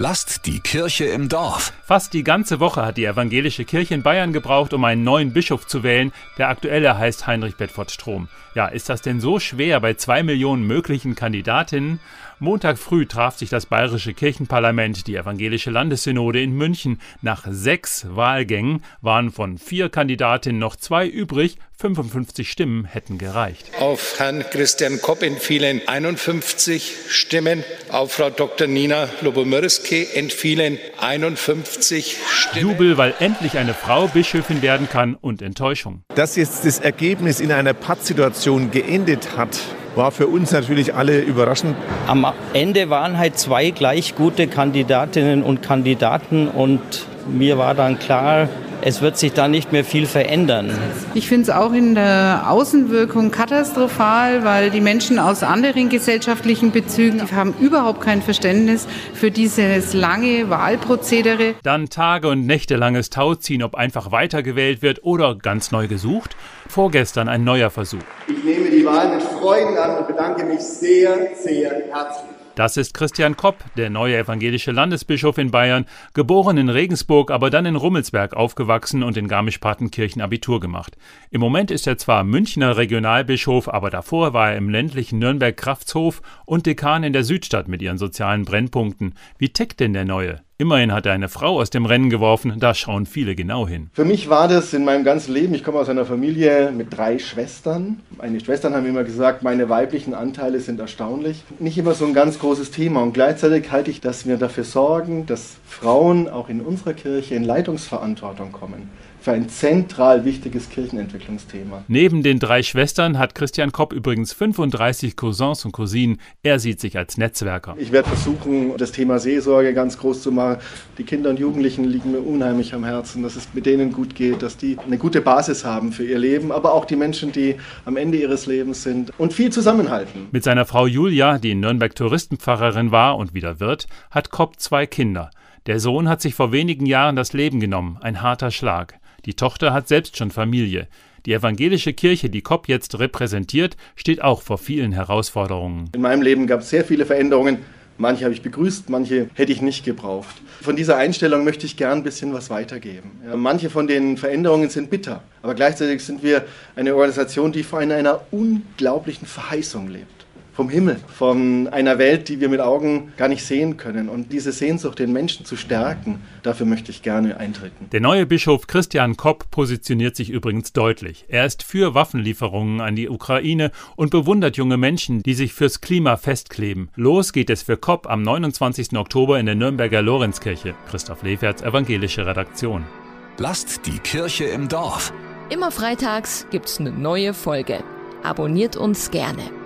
Lasst die Kirche im Dorf. Fast die ganze Woche hat die evangelische Kirche in Bayern gebraucht, um einen neuen Bischof zu wählen. Der aktuelle heißt Heinrich Bedford Strom. Ja, ist das denn so schwer bei zwei Millionen möglichen Kandidatinnen? Montag früh traf sich das bayerische Kirchenparlament, die evangelische Landessynode in München. Nach sechs Wahlgängen waren von vier Kandidatinnen noch zwei übrig. 55 Stimmen hätten gereicht. Auf Herrn Christian Kopp entfielen 51 Stimmen. Auf Frau Dr. Nina Lobomyrski entfielen 51 Stimmen. Jubel, weil endlich eine Frau Bischöfin werden kann und Enttäuschung. Dass jetzt das Ergebnis in einer Pattsituation geendet hat, war für uns natürlich alle überraschend. Am Ende waren halt zwei gleich gute Kandidatinnen und Kandidaten und mir war dann klar, es wird sich da nicht mehr viel verändern. Ich finde es auch in der Außenwirkung katastrophal, weil die Menschen aus anderen gesellschaftlichen Bezügen haben überhaupt kein Verständnis für dieses lange Wahlprozedere. Dann Tage und Nächte langes Tauziehen, ob einfach weitergewählt wird oder ganz neu gesucht. Vorgestern ein neuer Versuch. Ich nehme die Wahl mit Freuden an und bedanke mich sehr, sehr herzlich. Das ist Christian Kopp, der neue evangelische Landesbischof in Bayern, geboren in Regensburg, aber dann in Rummelsberg aufgewachsen und in Garmisch-Partenkirchen Abitur gemacht. Im Moment ist er zwar Münchner Regionalbischof, aber davor war er im ländlichen Nürnberg-Kraftshof und Dekan in der Südstadt mit ihren sozialen Brennpunkten. Wie tickt denn der Neue? Immerhin hat er eine Frau aus dem Rennen geworfen, da schauen viele genau hin. Für mich war das in meinem ganzen Leben, ich komme aus einer Familie mit drei Schwestern. Meine Schwestern haben immer gesagt, meine weiblichen Anteile sind erstaunlich. Nicht immer so ein ganz großes Thema und gleichzeitig halte ich, dass wir dafür sorgen, dass Frauen auch in unserer Kirche in Leitungsverantwortung kommen für ein zentral wichtiges Kirchenentwicklungsthema. Neben den drei Schwestern hat Christian Kopp übrigens 35 Cousins und Cousinen. Er sieht sich als Netzwerker. Ich werde versuchen, das Thema Seelsorge ganz groß zu machen. Die Kinder und Jugendlichen liegen mir unheimlich am Herzen, dass es mit denen gut geht, dass die eine gute Basis haben für ihr Leben, aber auch die Menschen, die am Ende ihres Lebens sind und viel zusammenhalten. Mit seiner Frau Julia, die in Nürnberg Touristenpfarrerin war und wieder wird, hat Kopp zwei Kinder. Der Sohn hat sich vor wenigen Jahren das Leben genommen, ein harter Schlag. Die Tochter hat selbst schon Familie. Die evangelische Kirche, die Kopp jetzt repräsentiert, steht auch vor vielen Herausforderungen. In meinem Leben gab es sehr viele Veränderungen. Manche habe ich begrüßt, manche hätte ich nicht gebraucht. Von dieser Einstellung möchte ich gern ein bisschen was weitergeben. Ja, manche von den Veränderungen sind bitter, aber gleichzeitig sind wir eine Organisation, die vor einer unglaublichen Verheißung lebt vom Himmel, von einer Welt, die wir mit Augen gar nicht sehen können. Und diese Sehnsucht, den Menschen zu stärken, dafür möchte ich gerne eintreten. Der neue Bischof Christian Kopp positioniert sich übrigens deutlich. Er ist für Waffenlieferungen an die Ukraine und bewundert junge Menschen, die sich fürs Klima festkleben. Los geht es für Kopp am 29. Oktober in der Nürnberger Lorenzkirche. Christoph Leferts evangelische Redaktion. Lasst die Kirche im Dorf. Immer freitags gibt's eine neue Folge. Abonniert uns gerne.